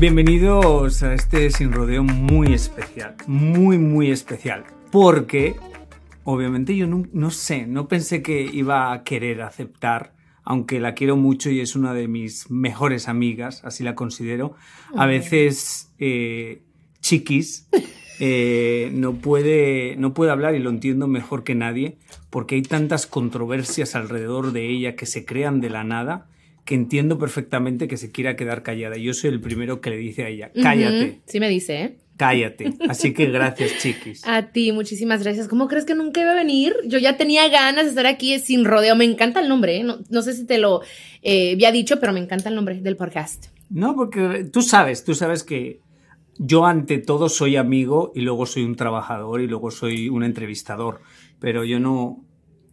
Bienvenidos a este sin rodeo muy especial, muy muy especial, porque obviamente yo no, sé, no pensé que iba a querer aceptar, aunque la quiero mucho y es una de mis mejores amigas, así la considero, a veces eh, chiquis. Eh, no, puede, no puede hablar y lo entiendo mejor que nadie porque hay tantas controversias alrededor de ella que se crean de la nada que entiendo perfectamente que se quiera quedar callada. Yo soy el primero que le dice a ella, cállate. Sí me dice, ¿eh? Cállate. Así que gracias, chiquis. A ti, muchísimas gracias. ¿Cómo crees que nunca iba a venir? Yo ya tenía ganas de estar aquí sin rodeo. Me encanta el nombre, ¿eh? no, sé si te lo eh, había dicho, pero me encanta el nombre del podcast. No, porque tú sabes, tú sabes que yo ante todo soy amigo y luego soy un trabajador y luego soy un entrevistador, pero yo no,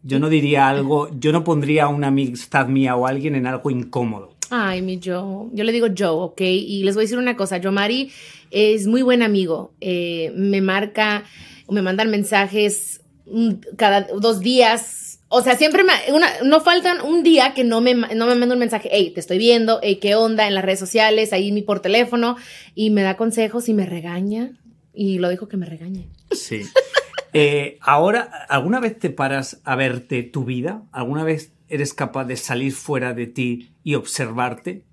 yo no diría algo, yo no pondría una amistad mía o alguien en algo incómodo. Ay, mi Joe. Yo le digo Joe, ¿ok? Y les voy a decir una cosa. Yo, Mari, es muy buen amigo. Eh, me marca me mandan mensajes cada dos días. O sea, siempre me, no faltan un día que no me, no me manda un mensaje, hey, te estoy viendo, hey, qué onda en las redes sociales, ahí por teléfono, y me da consejos y me regaña. Y lo dijo que me regañe. Sí. Eh, ahora, ¿alguna vez te paras a verte tu vida? ¿Alguna vez eres capaz de salir fuera de ti y observarte?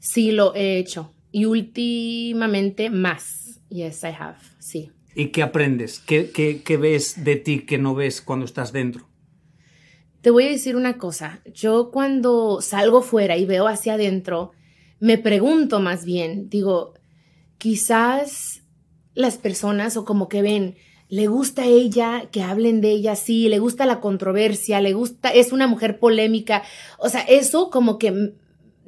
Sí, lo he hecho. Y últimamente más. Yes, I have. Sí. ¿Y qué aprendes? ¿Qué, qué, ves de ti que no ves cuando estás dentro? Te voy a decir una cosa. Yo cuando salgo fuera y veo hacia adentro, me pregunto más bien, digo, quizás las personas o como que ven, le gusta a ella que hablen de ella así, le gusta la controversia, le gusta, es una mujer polémica. O sea, eso como que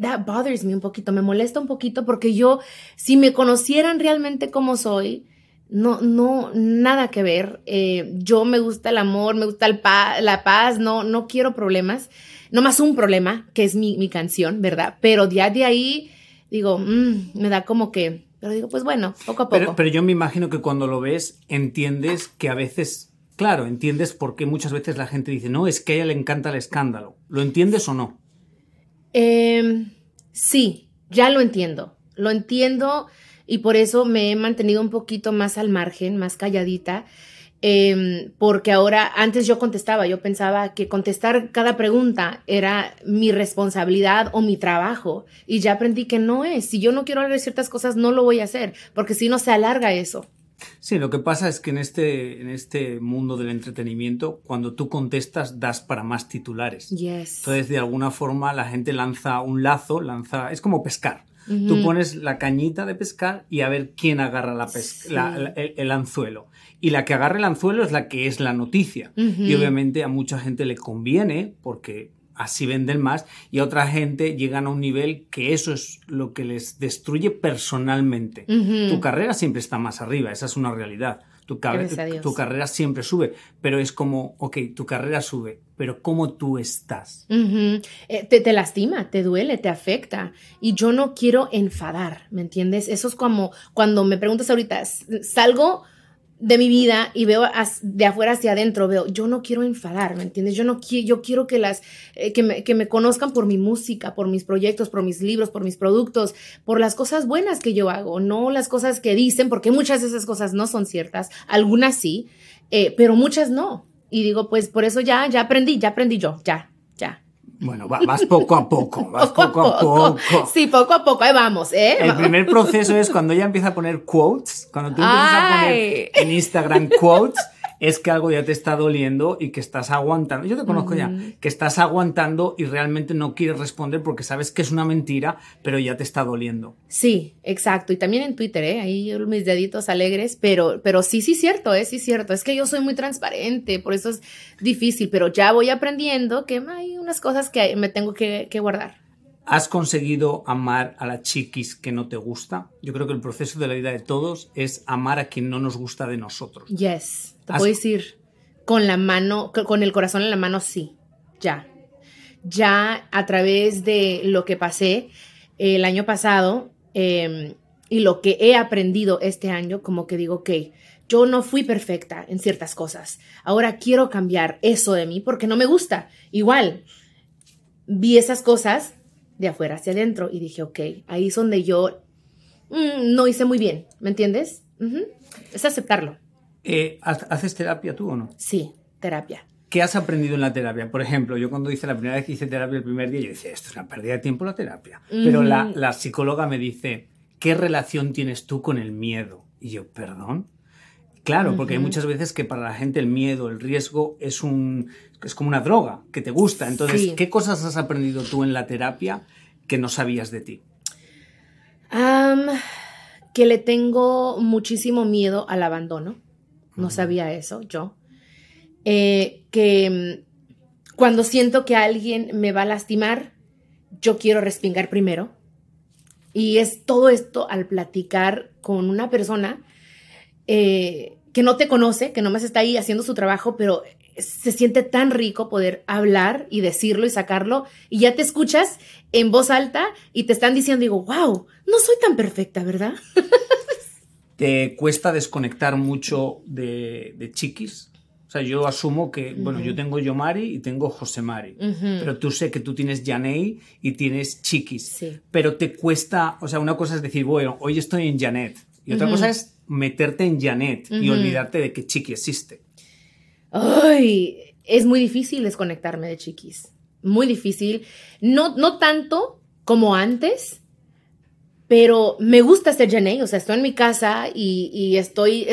that bothers me un poquito, me molesta un poquito porque yo, si me conocieran realmente como soy, no, no, nada que ver. Eh, yo me gusta el amor, me gusta la paz, no, no quiero problemas. No más un problema, que es mi, mi canción, ¿verdad? Pero ya de ahí, digo, mm, me da como que pero digo, pues bueno, poco a poco. Pero, yo me imagino que cuando lo ves, entiendes que a veces, claro, entiendes por qué muchas veces la gente dice, no, es que a ella le encanta el escándalo. ¿Lo entiendes o no? Em, sí, ya lo entiendo. Lo entiendo y por eso me he mantenido un poquito más al margen, más calladita. Em, porque ahora, antes yo contestaba, yo pensaba que contestar cada pregunta era mi responsabilidad o mi trabajo, y ya aprendí que no es. Si yo no quiero hablar de ciertas cosas, no lo voy a hacer, porque si no se alarga eso. Sí, lo que pasa es que en este, en este mundo del entretenimiento, cuando tú contestas, das para más titulares. Yes. Entonces, de alguna forma, la gente lanza un lazo, lanza. Es como pescar. Tú pones la cañita de pescar y a ver quién agarra la el, anzuelo. Y la que agarra el anzuelo es la que es la noticia. Y obviamente a mucha gente le conviene porque así venden más y a otra gente llegan a un nivel que eso es lo que les destruye personalmente. Tu carrera siempre está más arriba, esa es una realidad. Tu, tu, carrera siempre sube, pero es como, ok, tu carrera sube, pero ¿cómo tú estás? Eh, te, te, lastima, te duele, te afecta. Y yo no quiero enfadar, ¿me entiendes? Eso es como cuando me preguntas ahorita, salgo de mi vida y veo de afuera hacia adentro, veo, yo no quiero enfadar, ¿me entiendes? Yo no quiero, yo quiero que las, eh, que, me, que, me, conozcan por mi música, por mis proyectos, por mis libros, por mis productos, por las cosas buenas que yo hago, no las cosas que dicen, porque muchas de esas cosas no son ciertas, algunas sí, eh, pero muchas no. Y digo, pues por eso ya, ya aprendí, ya aprendí yo, ya, Bueno, vas poco a poco, vas poco, a poco. Sí, poco a poco, ahí vamos, ¿eh? El primer proceso es cuando ella empieza a poner quotes, cuando tú empiezas a poner en Instagram quotes, es que algo ya te está doliendo y que estás aguantando. Yo te conozco ya, que estás aguantando y realmente no quieres responder porque sabes que es una mentira, pero ya te está doliendo. Sí, exacto. Y también en Twitter, ¿eh? Ahí mis deditos alegres, pero, pero sí, sí, cierto, ¿eh? Sí, cierto. Es que yo soy muy transparente, por eso es difícil, pero ya voy aprendiendo que hay unas cosas que me tengo que, que guardar. ¿Has conseguido amar a la chiquis que no te gusta? Yo creo que el proceso de la vida de todos es amar a quien no nos gusta de nosotros. Yes. Te puedo decir, con la mano, con el corazón en la mano, sí. Ya. Ya a través de lo que pasé el año pasado em, y lo que he aprendido este año, como que digo, ok, yo no fui perfecta en ciertas cosas. Ahora quiero cambiar eso de mí porque no me gusta. Igual, vi esas cosas de afuera hacia adentro y dije, ok, ahí es donde yo mm, no hice muy bien, ¿me entiendes? Es aceptarlo. Eh, ¿Haces terapia tú o no? Sí, terapia. ¿Qué has aprendido en la terapia? Por ejemplo, yo cuando hice la primera vez que hice terapia el primer día, yo decía, esto es una pérdida de tiempo la terapia. Pero la, la, psicóloga me dice, ¿qué relación tienes tú con el miedo? Y yo, perdón. Claro, porque hay muchas veces que para la gente el miedo, el riesgo es, un, es como una droga que te gusta. Entonces, ¿qué cosas has aprendido tú en la terapia que no sabías de ti? que le tengo muchísimo miedo al abandono. No sabía eso yo. Eh, que mm, cuando siento que alguien me va a lastimar, yo quiero respingar primero. Y es todo esto al platicar con una persona eh, que no te conoce, que nomás está ahí haciendo su trabajo, pero se siente tan rico poder hablar y decirlo y sacarlo y ya te escuchas en voz alta y te están diciendo, digo, wow, no soy tan perfecta, ¿verdad? ¿Te cuesta desconectar mucho de, chiquis? O sea, yo asumo que, bueno, yo tengo Yomari y tengo Josemari, pero tú sé que tú tienes Janey y tienes chiquis. Sí. Pero te cuesta, o sea, una cosa es decir, bueno, hoy estoy en Janet. Y otra cosa es meterte en Janet y olvidarte de que chiqui existe. Ay, es muy difícil desconectarme de chiquis. Muy difícil. No, no tanto como antes, pero me gusta ser Janey, o sea, estoy en mi casa y, estoy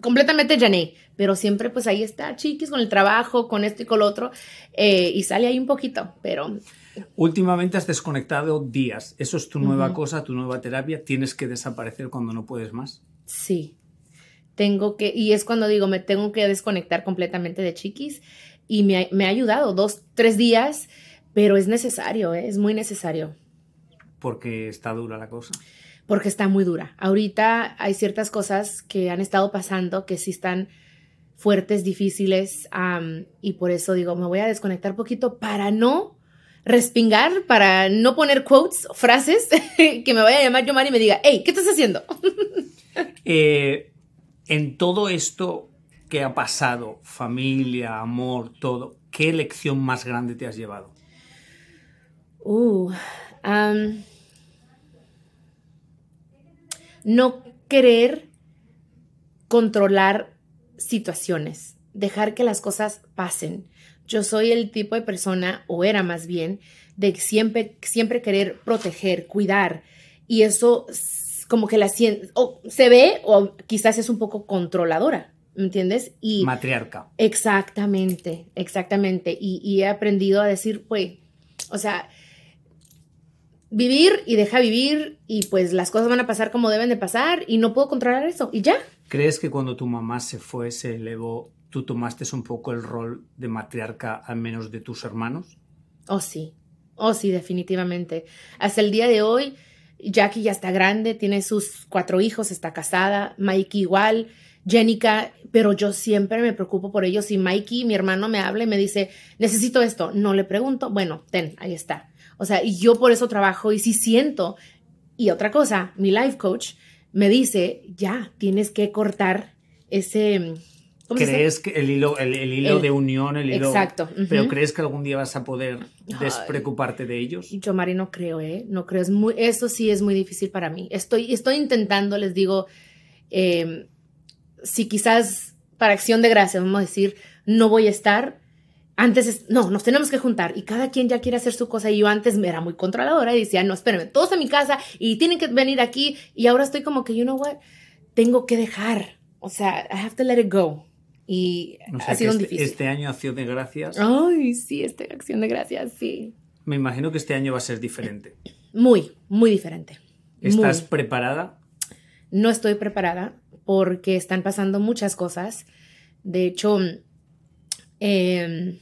completamente Janey, pero siempre pues ahí está, chiquis, con el trabajo, con esto y con lo otro, eh, y sale ahí un poquito, pero... Últimamente has desconectado días, eso es tu nueva cosa, tu nueva terapia, tienes que desaparecer cuando no puedes más. Sí, tengo que, y es cuando digo, me tengo que desconectar completamente de chiquis, y me ha, ayudado dos, tres días, pero es necesario, ¿eh? es muy necesario porque está dura la cosa. Porque está muy dura. Ahorita hay ciertas cosas que han estado pasando que sí están fuertes, difíciles, y por eso digo, me voy a desconectar poquito para no respingar, para no poner quotes, frases, que me vaya a llamar Yomari y me diga, hey, ¿qué estás haciendo? Eh, en todo esto que ha pasado, familia, amor, todo, ¿qué lección más grande te has llevado? Uh, no querer controlar situaciones, dejar que las cosas pasen. Yo soy el tipo de persona, o era más bien, de siempre, siempre querer proteger, cuidar. Y eso como que la o se ve o quizás es un poco controladora, ¿me entiendes? Y matriarca. Exactamente, exactamente. Y, y he aprendido a decir, pues, o sea, vivir y deja vivir y pues las cosas van a pasar como deben de pasar y no puedo controlar eso y ya. ¿Crees que cuando tu mamá se fue, se elevó, tú tomaste un poco el rol de matriarca al menos de tus hermanos? Oh sí, oh sí, definitivamente. Hasta el día de hoy, Jackie ya está grande, tiene sus cuatro hijos, está casada, Mikey igual, Jenica, pero yo siempre me preocupo por ellos. Si Mikey, mi hermano, me habla y me dice, necesito esto, no le pregunto, bueno, ten, ahí está o sea, y yo por eso trabajo y sí siento. Y otra cosa, mi life coach me dice, ya, tienes que cortar ese... ¿Crees que el hilo, el, hilo de unión, el hilo... Exacto. ¿Pero crees que algún día vas a poder despreocuparte de ellos? Yo, Mari, no creo, ¿eh? No creo. Es muy, eso sí es muy difícil para mí. Estoy, estoy intentando, les digo, em, si quizás para acción de gracia, vamos a decir, no voy a estar. Antes, es, no, nos tenemos que juntar y cada quien ya quiere hacer su cosa y yo antes me era muy controladora y decía, no, espérenme, todos en mi casa y tienen que venir aquí y ahora estoy como que, you know what, tengo que dejar, o sea, I have to let it go. Y O sea, ha sido este, difícil. este año Acción de Gracias, Ay, sí, esta acción de gracias, sí. me imagino que este año va a ser diferente. Muy, muy diferente. ¿Estás Muy. preparada? No estoy preparada porque están pasando muchas cosas. De hecho, eh,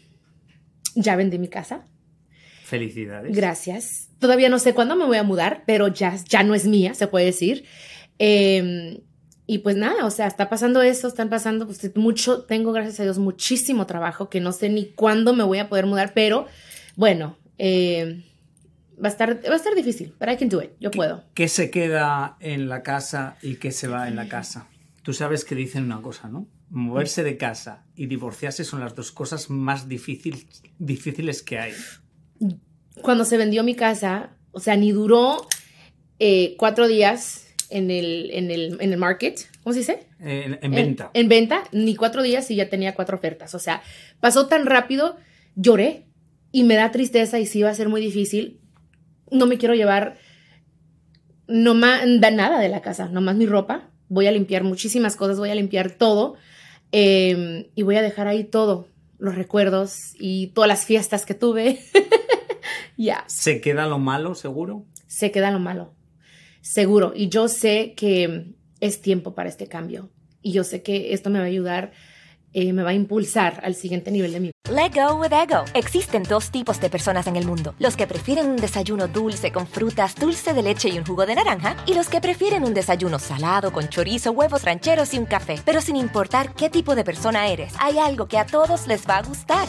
ya vendí mi casa. Felicidades. Gracias. Todavía no sé cuándo me voy a mudar, pero ya, ya no es mía, se puede decir. Eh, y pues nada, o sea, está pasando eso, están pasando pues, mucho, tengo gracias a Dios muchísimo trabajo que no sé ni cuándo me voy a poder mudar, pero bueno, eh, va, a estar, va a estar difícil, pero I can do it, yo puedo. ¿Qué se queda en la casa y qué se va en la casa? Tú sabes que dicen una cosa, ¿no? Moverse de casa y divorciarse son las dos cosas más difícil- difíciles que hay. Cuando se vendió mi casa, o sea, ni duró eh, cuatro días en el, en, el, en el market, ¿cómo se dice? En, en venta. En, venta, ni cuatro días y ya tenía cuatro ofertas. O sea, pasó tan rápido, lloré y me da tristeza y sí va a ser muy difícil. No me quiero llevar no da nada de la casa, nomás mi ropa. Voy a limpiar muchísimas cosas, voy a limpiar todo eh, y voy a dejar ahí todo, los recuerdos y todas las fiestas que tuve. Ya, ¿Se queda lo malo, seguro? se queda lo malo, seguro. Y yo sé que es tiempo para este cambio. Y yo sé que esto me va a ayudar, eh, me va a impulsar al siguiente nivel de mi Let go with ego. Existen dos tipos de personas en el mundo: los que prefieren un desayuno dulce con frutas, dulce de leche y un jugo de naranja, y los que prefieren un desayuno salado con chorizo, huevos rancheros y un café. Pero sin importar qué tipo de persona eres, hay algo que a todos les va a gustar.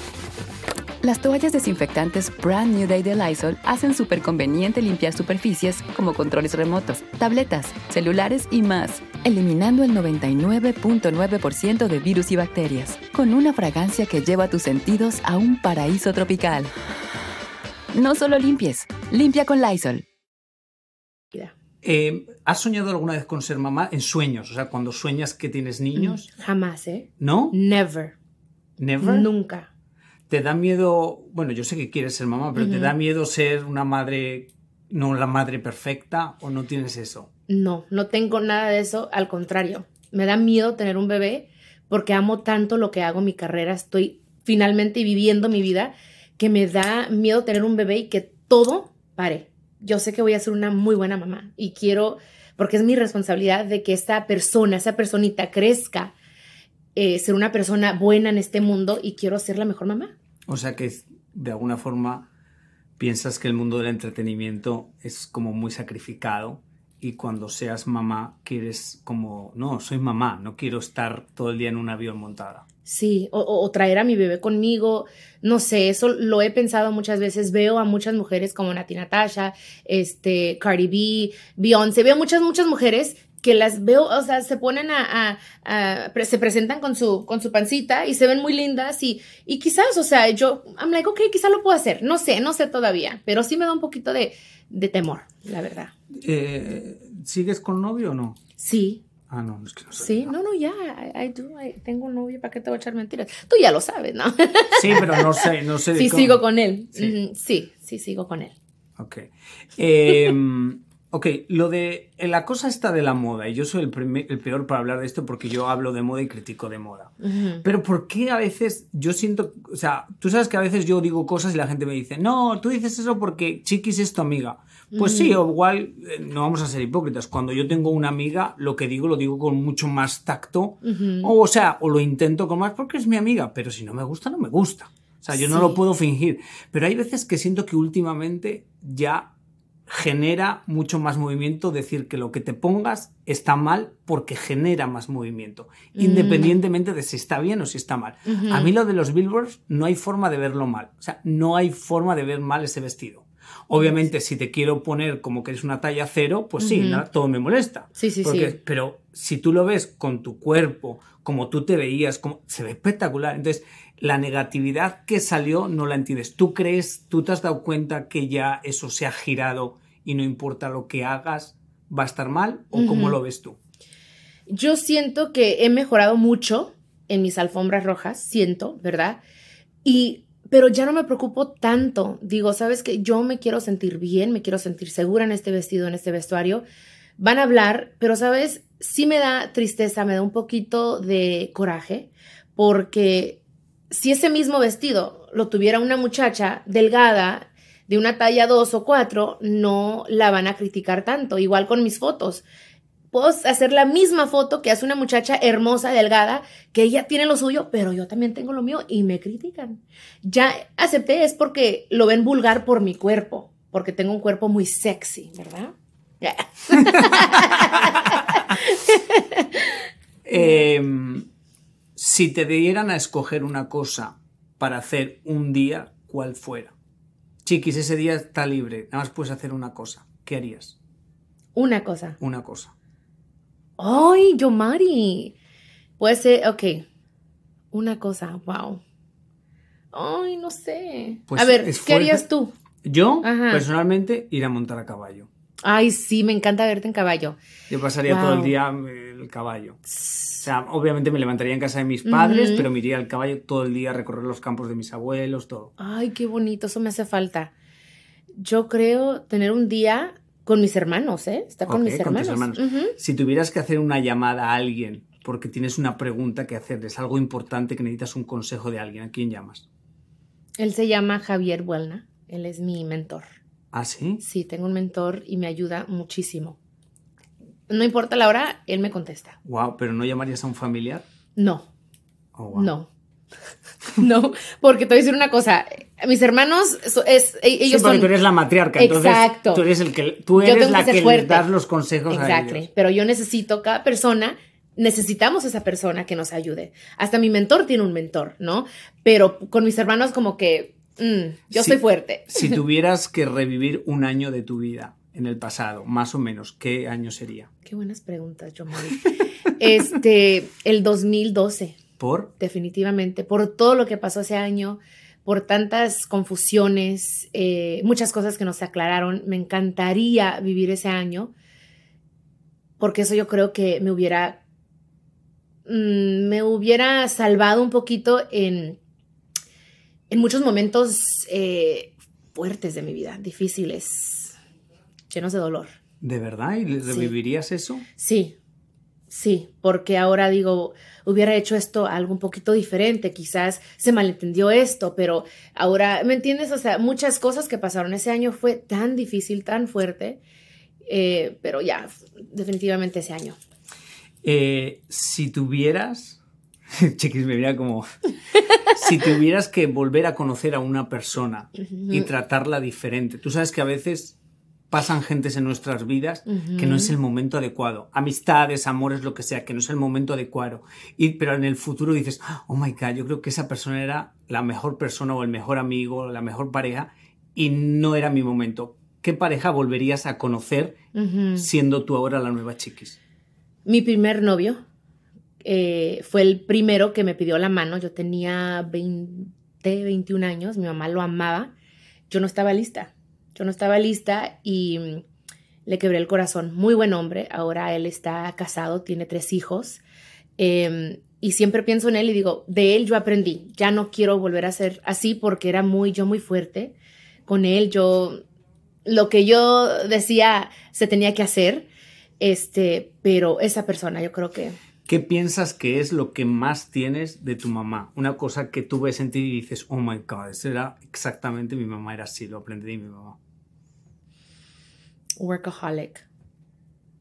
Las toallas desinfectantes Brand New Day de Lysol hacen súper conveniente limpiar superficies como controles remotos, tabletas, celulares y más, eliminando el 99.9% de virus y bacterias, con una fragancia que lleva tus sentidos a un paraíso tropical. No solo limpies, limpia con Lysol. Eh, ¿Has soñado alguna vez con ser mamá en sueños? O sea, cuando sueñas que tienes niños. Jamás, ¿eh? ¿No? Never. ¿Never? Nunca. ¿Te da miedo? Bueno, yo sé que quieres ser mamá, pero ¿te da miedo ser una madre, no la madre perfecta o no tienes eso? No, no tengo nada de eso. Al contrario, me da miedo tener un bebé porque amo tanto lo que hago, mi carrera. Estoy finalmente viviendo mi vida que me da miedo tener un bebé y que todo pare. Yo sé que voy a ser una muy buena mamá y quiero, porque es mi responsabilidad de que esta persona, esa personita crezca, eh, ser una persona buena en este mundo y quiero ser la mejor mamá. O sea que de alguna forma piensas que el mundo del entretenimiento es como muy sacrificado y cuando seas mamá quieres como, no, soy mamá, no quiero estar todo el día en un avión montada. Sí, o, traer a mi bebé conmigo, no sé, eso lo he pensado muchas veces. Veo a muchas mujeres como Nati Natasha, este, Cardi B, Beyoncé, veo muchas, muchas mujeres que las veo, o sea, se ponen a, a- a- pre- se presentan con su, con su pancita y se ven muy lindas y, y quizás, o sea, yo, I'm like, ok, quizás lo puedo hacer, no sé, no sé todavía, pero sí me da un poquito de, de temor, la verdad. Eh, ¿Sigues con novio o no? Sí, Ah, no, es que no sé. sí, no, no, ya, I, I do, I- tengo un novio, ¿para qué te voy a echar mentiras? Tú ya lo sabes, ¿no? Sí, pero no sé, no sé. Sí, cómo- sigo con él. Sí. Sí, sí, sigo con él. Ok. Eh, ok, lo de la cosa está de la moda, y yo soy el, primer- el peor para hablar de esto porque yo hablo de moda y critico de moda. Pero ¿por qué a veces yo siento, o sea, tú sabes que a veces yo digo cosas y la gente me dice, no, tú dices eso porque Chiquis es tu amiga. Pues sí, o igual eh, no vamos a ser hipócritas. Cuando yo tengo una amiga, lo que digo lo digo con mucho más tacto. o, o sea, o lo intento con más porque es mi amiga, pero si no me gusta, no me gusta. O sea, yo no lo puedo fingir. Pero hay veces que siento que últimamente ya genera mucho más movimiento decir que lo que te pongas está mal porque genera más movimiento, Mm. independientemente de si está bien o si está mal. A mí lo de los billboards no hay forma de verlo mal, o sea, no hay forma de ver mal ese vestido. Obviamente, si te quiero poner como que eres una talla cero, pues sí, todo me molesta. Sí, sí, Porque- sí. Pero si tú lo ves con tu cuerpo, como tú te veías, como, se ve espectacular. Entonces, la negatividad que salió no la entiendes. ¿Tú crees, tú te has dado cuenta que ya eso se ha girado y no importa lo que hagas, va a estar mal? ¿O cómo lo ves tú? Yo siento que he mejorado mucho en mis alfombras rojas, siento, ¿verdad? Y pero ya no me preocupo tanto. Digo, ¿sabes qué? Yo me quiero sentir bien, me quiero sentir segura en este vestido, en este vestuario. Van a hablar, pero ¿sabes? Sí me da tristeza, me da un poquito de coraje, porque si ese mismo vestido lo tuviera una muchacha delgada, de una talla 2 o 4, no la van a criticar tanto. Igual con mis fotos puedo hacer la misma foto que hace una muchacha hermosa, delgada, que ella tiene lo suyo, pero yo también tengo lo mío y me critican. Ya acepté es porque lo ven vulgar por mi cuerpo, porque tengo un cuerpo muy sexy, ¿verdad? Em, si te dieran a escoger una cosa para hacer un día, ¿cuál fuera? Chiquis, ese día está libre, nada más puedes hacer una cosa. ¿Qué harías? Una cosa. Una cosa. ¡Ay, yo, Mari! Puede ser, ok. Una cosa, wow. Ay, no sé. Pues a ver, ¿qué harías tú? Yo, Ajá. personalmente, ir a montar a caballo. Ay, sí, me encanta verte en caballo. Yo pasaría todo el día eh, el caballo. O sea, obviamente me levantaría en casa de mis padres, pero me iría al caballo todo el día a recorrer los campos de mis abuelos, todo. Ay, qué bonito, eso me hace falta. Yo creo tener un día con mis hermanos, ¿eh? Estar con mis con tus hermanos. hermanos. Ujú. Si tuvieras que hacer una llamada a alguien porque tienes una pregunta que hacerles, algo importante que necesitas un consejo de alguien, ¿a quién llamas? Él se llama Javier Buelna, él es mi mentor. ¿Ah, sí? Sí, tengo un mentor y me ayuda muchísimo. No importa la hora, él me contesta. Wow, pero ¿no llamarías a un familiar? No, Oh, wow. no. no, porque te voy a decir una cosa. Mis hermanos, so- es, e- Sí, ellos porque son... tú eres la matriarca, entonces Exacto. tú eres el que tú eres la que que das los consejos a Exacto, ellos. pero yo necesito cada persona, necesitamos esa persona que nos ayude. Hasta mi mentor tiene un mentor, ¿no? Pero con mis hermanos como que mm, yo Sí. soy fuerte. Si tuvieras que revivir un año de tu vida en el pasado, más o menos, ¿qué año sería? Qué buenas preguntas, yo Este, el 2012, ¿Por? definitivamente, por todo lo que pasó ese año, por tantas confusiones, eh, muchas cosas que no se aclararon. Me encantaría vivir ese año, porque eso yo creo que me hubiera, mm, me hubiera salvado un poquito en, en muchos momentos eh, fuertes de mi vida, difíciles, llenos de dolor. ¿De verdad? ¿Y Sí. revivirías eso? Sí, sí, porque ahora digo, hubiera hecho esto algo un poquito diferente, quizás se malentendió esto, pero ahora, ¿me entiendes? O sea, muchas cosas que pasaron ese año fue tan difícil, tan fuerte, eh, pero ya, definitivamente ese año. Eh, si tuvieras. Chiquis, me mira como. si tuvieras que volver a conocer a una persona y tratarla diferente. Tú sabes que a veces pasan gentes en nuestras vidas que no es el momento adecuado. Amistades, amores, lo que sea, que no es el momento adecuado. Y, pero en el futuro dices, oh my god, yo creo que esa persona era la mejor persona o el mejor amigo, la mejor pareja, y no era mi momento. ¿Qué pareja volverías a conocer siendo tú ahora la nueva chiquis? Mi primer novio eh, fue el primero que me pidió la mano. Yo tenía 20, 21 años, mi mamá lo amaba. Yo no estaba lista. Yo no estaba lista y mm, le quebré el corazón. Muy buen hombre. Ahora él está casado, tiene tres hijos. Eh, y siempre pienso en él y digo, de él yo aprendí. Ya no quiero volver a ser así porque era muy, yo muy fuerte. Con él yo, lo que yo decía se tenía que hacer. Este, pero esa persona yo creo que ¿Qué piensas que es lo que más tienes de tu mamá? Una cosa que tú ves en ti y dices, oh my god, eso era exactamente mi mamá, era así, lo aprendí de mi mamá. workaholic.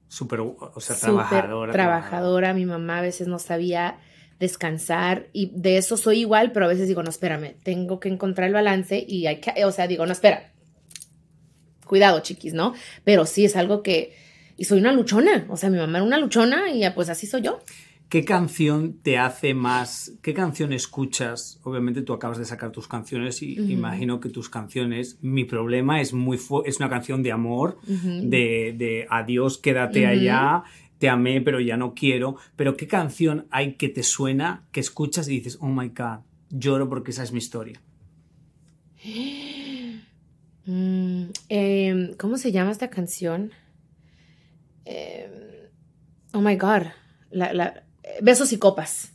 Súper, o sea, Súper trabajadora. trabajadora. Mi mamá a veces no sabía descansar y de eso soy igual, pero a veces digo, no, espérame, tengo que encontrar el balance y hay que, o sea, digo, no, espera. cuidado, chiquis, ¿no? Pero sí es algo que, y soy una luchona, o sea, mi mamá era una luchona y pues así soy yo. ¿Qué canción te hace más? ¿Qué canción escuchas? Obviamente tú acabas de sacar tus canciones y imagino que tus canciones, mi problema es muy es una canción de amor, de, de, adiós, quédate allá, te amé pero ya no quiero. Pero ¿qué canción hay que te suena, que escuchas y dices, oh my god, lloro porque esa es mi historia? Mm, em, ¿Cómo se llama esta canción? Em, oh my god, la Besos y copas.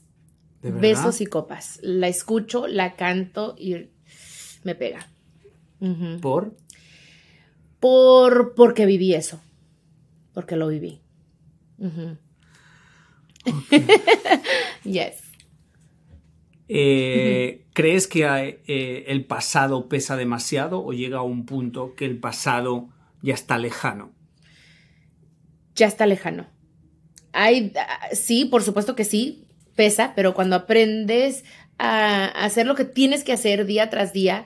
Besos y copas. La escucho, la canto y me pega. ¿Por? Por porque viví eso. Porque lo viví. yes. Eh, ¿Crees que eh, el pasado pesa demasiado o llega a un punto que el pasado ya está lejano? Ya está lejano. Hay, sí, por supuesto que sí, pesa, pero cuando aprendes a hacer lo que tienes que hacer día tras día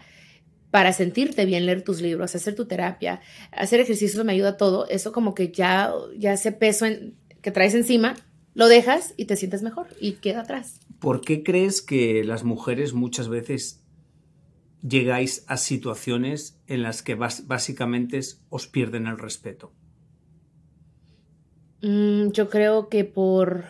para sentirte bien, leer tus libros, hacer tu terapia, hacer ejercicios me ayuda todo, eso como que ya, ya ese peso que traes encima, lo dejas y te sientes mejor y queda atrás. ¿Por qué crees que las mujeres muchas veces llegáis a situaciones en las que básicamente os pierden el respeto? Mm, yo creo que por...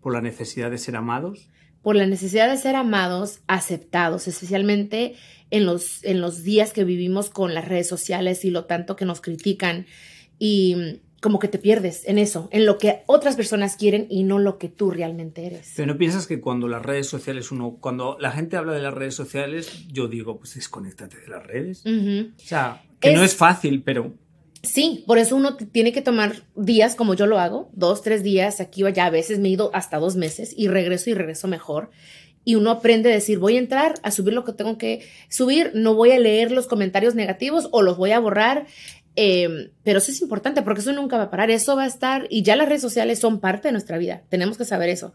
¿Por la necesidad de ser amados? Por la necesidad de ser amados, aceptados, especialmente en los, en los días que vivimos con las redes sociales y lo tanto que nos critican y mm, como que te pierdes en eso, en lo que otras personas quieren y no lo que tú realmente eres. Pero no piensas que cuando las redes sociales, uno, cuando la gente habla de las redes sociales, yo digo, pues desconéctate de las redes. O sea, que no es fácil, pero Sí, por eso uno tiene que tomar días como yo lo hago, dos, tres días aquí o allá, a veces me he ido hasta dos meses y regreso y regreso mejor. Y uno aprende a decir, voy a entrar a subir lo que tengo que subir, no voy a leer los comentarios negativos o los voy a borrar. Em, pero eso es importante porque eso nunca va a parar, eso va a estar y ya las redes sociales son parte de nuestra vida, tenemos que saber eso.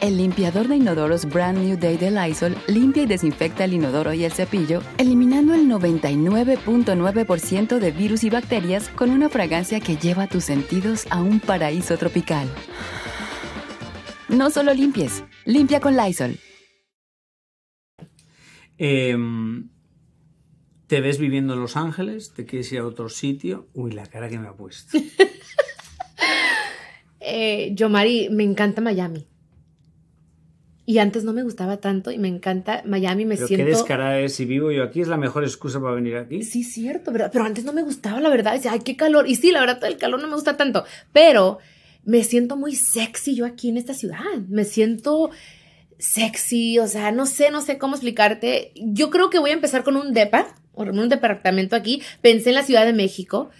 El limpiador de inodoros Brand New Day de Lysol limpia y desinfecta el inodoro y el cepillo, eliminando el 99.9% de virus y bacterias con una fragancia que lleva tus sentidos a un paraíso tropical. No solo limpies, limpia con Lysol. Em, ¿Te ves viviendo en Los Ángeles? ¿Te quieres ir a otro sitio? Uy, la cara que me ha puesto. eh, yo, Mari, me encanta Miami. Y antes no me gustaba tanto y me encanta Miami, me pero siento... qué descarada es, si vivo yo aquí, es la mejor excusa para venir aquí. Sí, cierto, ¿verdad? pero antes no me gustaba, la verdad, decía, ay, qué calor. Y sí, la verdad, el calor no me gusta tanto, pero me siento muy sexy yo aquí en esta ciudad. Me siento sexy, o sea, no sé, no sé cómo explicarte. Yo creo que voy a empezar con un depa, o un departamento aquí. Pensé en la Ciudad de México,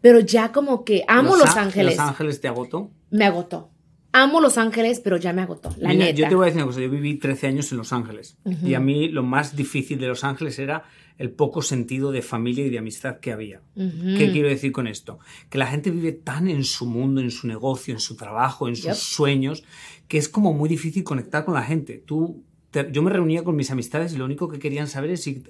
pero ya como que amo Los, Ángeles. ¿Los Ángeles te agotó? Me agotó. Amo Los Ángeles, pero ya me agotó, la neta. Yo te voy a decir una cosa, yo viví 13 años en Los Ángeles y a mí lo más difícil de Los Ángeles era el poco sentido de familia y de amistad que había. ¿Qué quiero decir con esto? Que la gente vive tan en su mundo, en su negocio, en su trabajo, en sus sueños, que es como muy difícil conectar con la gente. Tú, yo me reunía con mis amistades y lo único que querían saber es si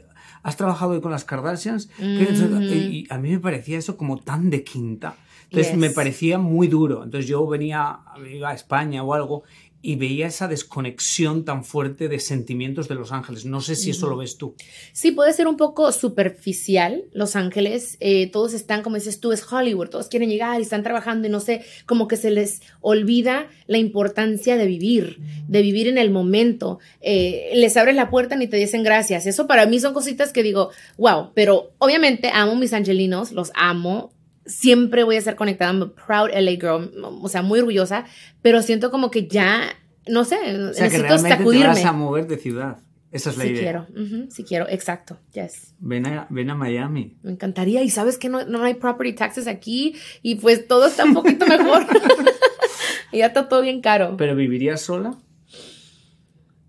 has trabajado hoy con las Kardashians. Y a mí me parecía eso como tan de quinta. Entonces me parecía muy duro. Entonces yo venía, iba a España o algo y veía esa desconexión tan fuerte de sentimientos de Los Ángeles. No sé si eso lo ves tú. Sí, puede ser un poco superficial. Los Ángeles, eh, todos están, como dices tú, es Hollywood, todos quieren llegar y están trabajando y no sé, como que se les olvida la importancia de vivir, de vivir en el momento. Eh, les abres la puerta y te dicen gracias. Eso para mí son cositas que digo, wow, pero obviamente amo mis angelinos, los amo, siempre voy a estar conectada. I'm a proud LA girl, o sea, muy orgullosa, pero siento como que ya, no sé, O sea, que te vas a mover de ciudad. Esa es la sí idea. quiero, sí quiero, exacto, yes. Ven a, ven a Miami. Me encantaría. Y sabes que no, no hay property taxes aquí y pues todo está un poquito mejor. y ya está todo bien caro. ¿Pero vivirías sola?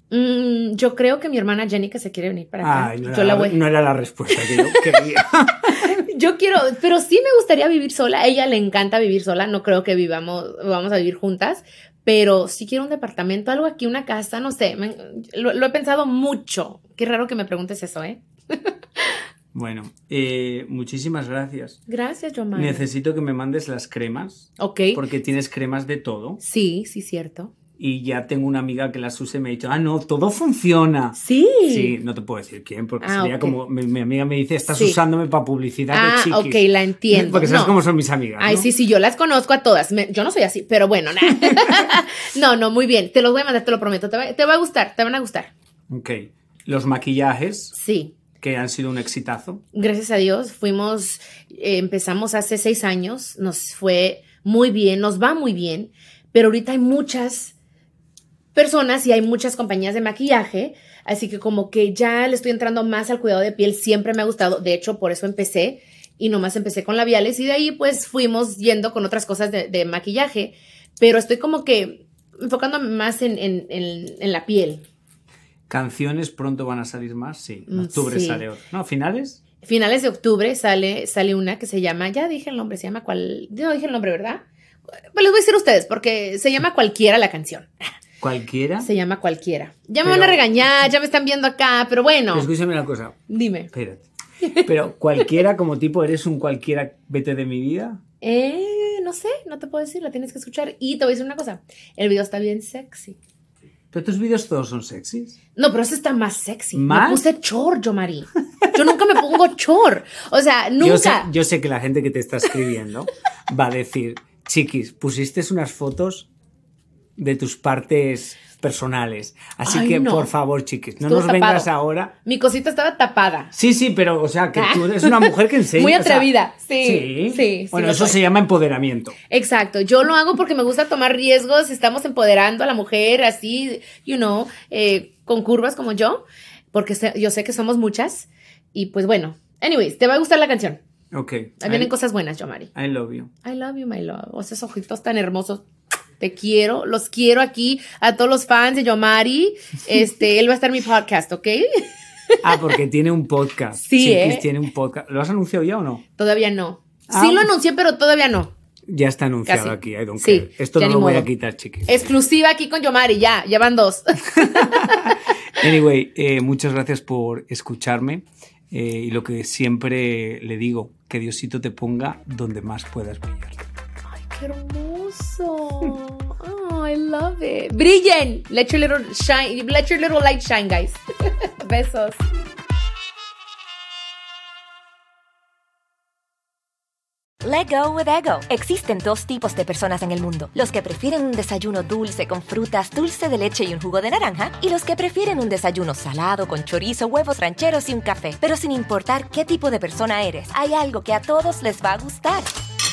Mm, yo creo que mi hermana Jenny que se quiere venir para acá. Ay, no, yo era, la- voy. no era la respuesta que yo quería. Yo quiero, pero sí me gustaría vivir sola. A ella le encanta vivir sola. No creo que vivamos, vamos a vivir juntas. Pero sí quiero un departamento, algo aquí, una casa, no sé. me- lo, lo he pensado mucho. Qué raro que me preguntes eso, ¿eh? bueno, eh, muchísimas gracias. Gracias, Yomar. Necesito que me mandes las cremas, Ok. porque tienes cremas de todo. Sí, sí, cierto. Y ya tengo una amiga que las use y me ha dicho, ah, no, todo funciona. Sí. Sí, no te puedo decir quién, porque Ah, sería como, mi, mi amiga me dice, estás Sí. usándome para publicidad Ah, de chiquis. ok, la entiendo. Porque sabes No. cómo son mis amigas, Ay, ¿no? sí, sí, yo las conozco a todas. Me- yo no soy así, pero bueno, nah. no, no, muy bien. Te los voy a mandar, te lo prometo. Te va, te va a gustar, te van a gustar. Ok. Los maquillajes, Sí, que han sido un exitazo. gracias a Dios. Fuimos, eh, empezamos hace seis años, nos fue muy bien, nos va muy bien, pero ahorita hay muchas personas y hay muchas compañías de maquillaje, así que como que ya le estoy entrando más al cuidado de piel, siempre me ha gustado, de hecho por eso empecé y nomás empecé con labiales y de ahí pues fuimos yendo con otras cosas de, de maquillaje, pero estoy como que enfocándome más en, en- en- en la piel. Canciones pronto van a salir más, sí. En Mm, octubre sí. sale otra. ¿No? ¿Finales? Finales de octubre sale, sale una que se llama, ya dije el nombre, se llama cual, no dije el nombre, ¿verdad? Pues les voy a decir a ustedes, porque se llama cualquiera la canción. ¿Cualquiera? Se llama cualquiera. Ya me Pero- van a regañar, ya me están viendo acá, pero bueno, escúchame una cosa. dime. Espérate. Pero cualquiera como tipo, ¿eres un cualquiera, vete de mi vida? Eh, no sé, no te puedo decir, la tienes que escuchar. Y te voy a decir una cosa, el video está bien sexy. Pero tus vídeos todos son sexys. No, pero ese está más sexy. ¿Más? Me puse chor, yo, Mari. Yo nunca me pongo chor. O sea, Yo sé, nunca. yo sé que la gente que te está escribiendo va a decir, chiquis, pusiste unas fotos de tus partes personales. Así Ay, que, no. por favor, chiquis, no Estuvo nos vengas ahora. Mi cosita estaba tapada. Sí, sí, pero, o sea, que tú eres una mujer que enseña. Muy o sea, atrevida. Sí, Sí. sí, Bueno, eso soy. se llama empoderamiento. Exacto, yo lo hago porque me gusta tomar riesgos, estamos empoderando a la mujer así, you know, eh, con curvas como yo, porque yo sé que somos muchas. Y pues bueno, anyways, te va a gustar la canción. Ok. Ahí vienen I, cosas buenas, yo, Mari. I love you. I love you, my love. O esos ojitos tan hermosos. Te quiero, los quiero aquí a todos los fans de Yomari. Este, él va a estar en mi podcast, ¿ok? Ah, porque tiene un podcast. Sí, ¿eh? tiene un podcast. ¿Lo has anunciado ya o no? Todavía no. Ah. Sí lo anuncié, pero todavía no. Ya está anunciado Casi. aquí, I don't Sí, care. Esto ya no lo voy a quitar, chiquis. Exclusiva aquí con Yomari, ya, ya van dos. Anyway, eh, muchas gracias por escucharme. eh, y lo que siempre le digo, que Diosito te ponga donde más puedas brillar. Hermoso. Oh, I love it. Brillen. Let your little shine, let your little light shine, guys. Besos. Let go with ego. Existen dos tipos de personas en el mundo: los que prefieren un desayuno dulce con frutas, dulce de leche y un jugo de naranja, y los que prefieren un desayuno salado con chorizo, huevos rancheros y un café. Pero sin importar qué tipo de persona eres, hay algo que a todos les va a gustar.